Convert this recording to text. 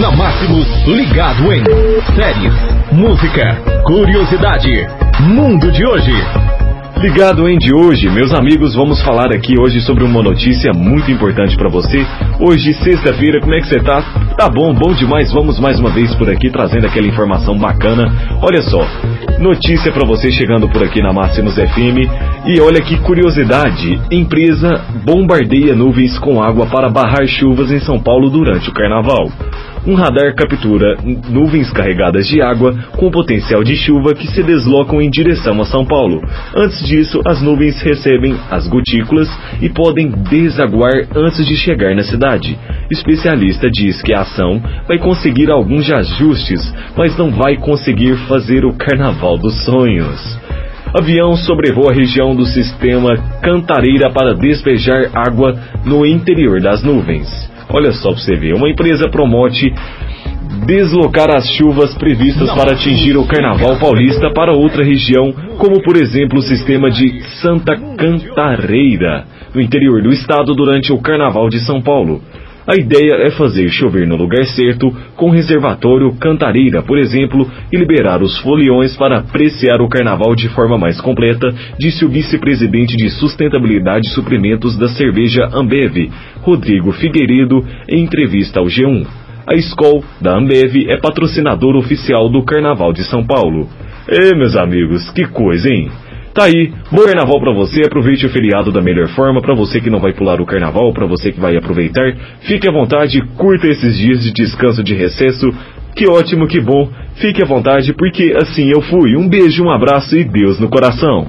Na Máximos, ligado em séries, música, curiosidade, mundo de hoje. Ligado em de hoje, meus amigos, vamos falar aqui hoje sobre uma notícia muito importante para você. Hoje, sexta-feira, como é que você tá? Tá bom, bom demais. Vamos mais uma vez por aqui trazendo aquela informação bacana. Olha só, notícia para você chegando por aqui na Máximos FM. E olha que curiosidade, empresa bombardeia nuvens com água para barrar chuvas em São Paulo durante o carnaval um radar captura nuvens carregadas de água com potencial de chuva que se deslocam em direção a São Paulo. Antes disso, as nuvens recebem as gotículas e podem desaguar antes de chegar na cidade. Especialista diz que a ação vai conseguir alguns ajustes, mas não vai conseguir fazer o carnaval dos sonhos. Avião sobrevoa a região do sistema Cantareira para despejar água no interior das nuvens. Olha só pra você ver, uma empresa promete deslocar as chuvas previstas para atingir o Carnaval Paulista para outra região, como por exemplo o sistema de Santa Cantareira, no interior do estado durante o Carnaval de São Paulo. A ideia é fazer chover no lugar certo, com reservatório cantareira, por exemplo, e liberar os foliões para apreciar o carnaval de forma mais completa, disse o vice-presidente de Sustentabilidade e Suprimentos da cerveja Ambev, Rodrigo Figueiredo, em entrevista ao G1. A Skol, da Ambev, é patrocinador oficial do Carnaval de São Paulo. É, meus amigos, que coisa, hein? Tá aí, bom carnaval para você, aproveite o feriado da melhor forma, para você que não vai pular o carnaval, para você que vai aproveitar, fique à vontade, curta esses dias de descanso de recesso, que ótimo, que bom, fique à vontade, porque assim eu fui, um beijo, um abraço e Deus no coração.